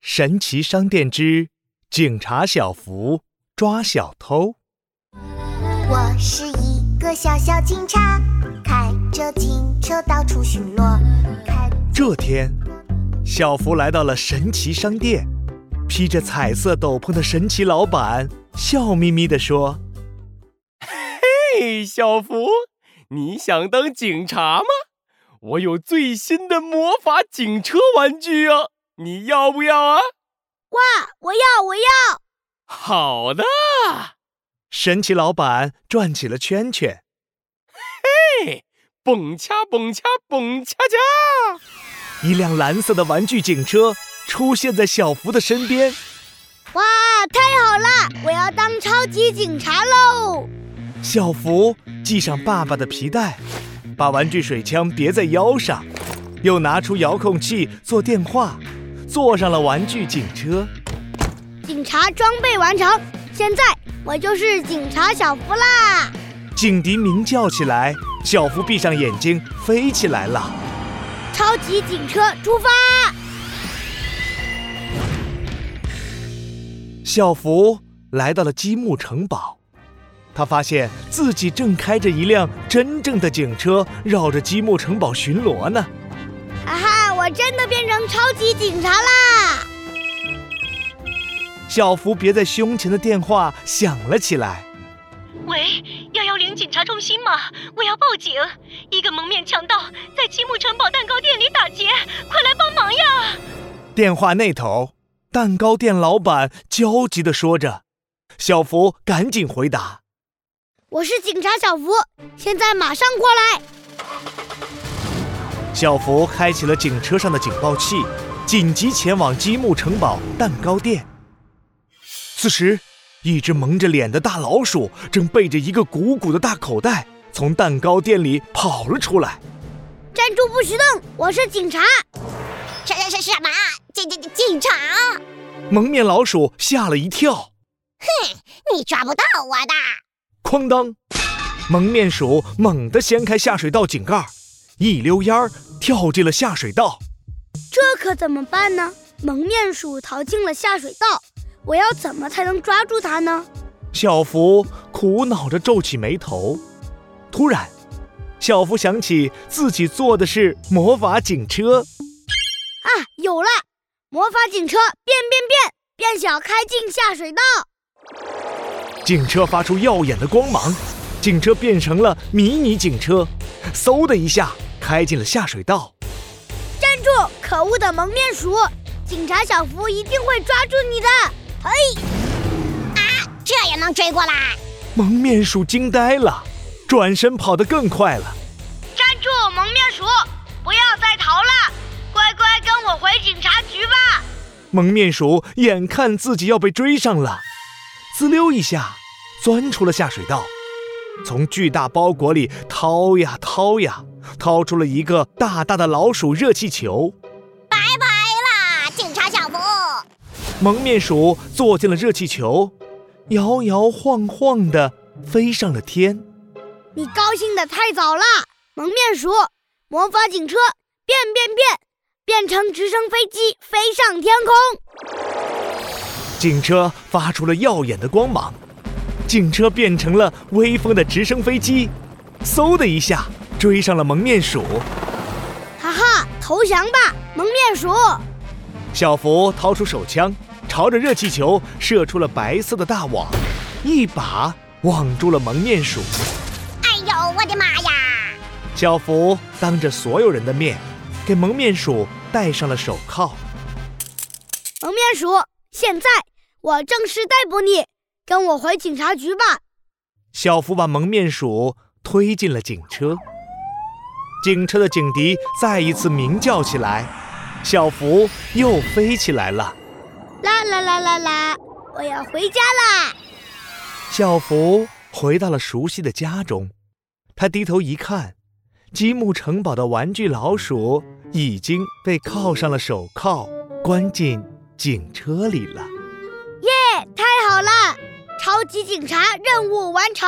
神奇商店之警察小福抓小偷。我是一个小小警察，开着警车到处巡逻。开这天，小福来到了神奇商店，披着彩色斗篷的神奇老板笑眯眯地说嘿，小福，你想当警察吗？我有最新的魔法警车玩具啊，你要不要啊？哇，我要，我要！好的，：“神奇老板转起了圈圈。嘿，蹦恰蹦恰蹦恰恰！一辆蓝色的玩具警车出现在小福的身边。哇，太好了！我要当超级警察喽！小福系上爸爸的皮带，把玩具水枪别在腰上，又拿出遥控器做电话，坐上了玩具警车。警察装备完成，现在我就是警察小福啦！警笛鸣叫起来，小福闭上眼睛飞起来了。超级警车出发！小福来到了积木城堡，他发现自己正开着一辆真正的警车，绕着积木城堡巡逻呢。啊哈，我真的变成超级警察啦！小福别在胸前的电话响了起来。喂，幺幺零警察中心吗？我要报警！一个蒙面强盗在积木城堡蛋糕店里打劫，快来帮忙呀！电话那头，蛋糕店老板焦急地说着。小福赶紧回答我是警察小福，现在马上过来！小福开启了警车上的警报器，紧急前往积木城堡蛋糕店。此时，一只蒙着脸的大老鼠正背着一个鼓鼓的大口袋从蛋糕店里跑了出来。站住不许动！我是警察！什什什什么？警警警察？蒙面老鼠吓了一跳，哼你抓不到我的！哐当！蒙面鼠猛地掀开下水道井盖，一溜烟儿跳进了下水道。这可怎么办呢？蒙面鼠逃进了下水道，我要怎么才能抓住它呢？小福苦恼着皱起眉头。突然，小福想起自己坐的是魔法警车，啊，有了！魔法警车变变变，变小开进下水道。警车发出耀眼的光芒，警车变成了迷你警车，嗖的一下开进了下水道。站住！可恶的蒙面鼠！警察小福一定会抓住你的！嘿，啊这也能追过来？蒙面鼠惊呆了，转身跑得更快了。站住！蒙面鼠，不要再逃了，乖乖跟我回警察局吧！蒙面鼠眼看自己要被追上了，滋溜一下钻出了下水道，从巨大包裹里掏呀掏呀，掏出了一个大大的老鼠热气球。拜拜啦，警察小福！蒙面鼠坐进了热气球，摇摇晃晃地飞上了天。你高兴的太早了，蒙面鼠！魔法警车变变变，变成直升飞机飞上天空。警车发出了耀眼的光芒，警车变成了威风的直升飞机，嗖的一下追上了蒙面鼠。哈哈，投降吧，蒙面鼠！小福掏出手枪，朝着热气球射出了白色的大网，一把网住了蒙面鼠。哎呦，我的妈呀！小福当着所有人的面，给蒙面鼠戴上了手铐。蒙面鼠，现在我正式逮捕你，跟我回警察局吧。小福把蒙面鼠推进了警车，警车的警笛再一次鸣叫起来，小福又飞起来了。啦啦啦啦啦，我要回家啦！小福回到了熟悉的家中，他低头一看，积木城堡的玩具老鼠已经被铐上了手铐，关进警车里了。耶，太好了！超级警察任务完成。